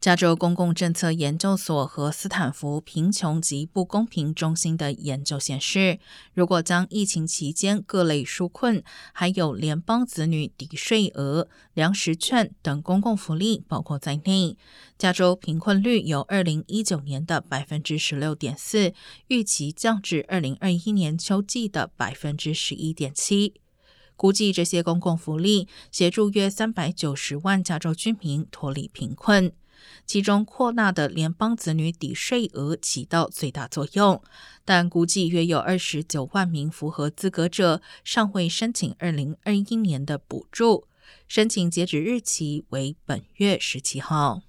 加州公共政策研究所和斯坦福贫穷及不公平中心的研究显示，如果将疫情期间各类纾困、还有联邦子女抵税额、粮食券等公共福利包括在内，加州贫困率由二零一九年的百分之十六点四，预期降至二零二一年秋季的百分之十一点七。估计这些公共福利协助约三百九十万加州居民脱离贫困。其中扩大的联邦子女抵税额起到最大作用，但估计约有二十九万名符合资格者尚未申请二零二一年的补助，申请截止日期为本月十七号。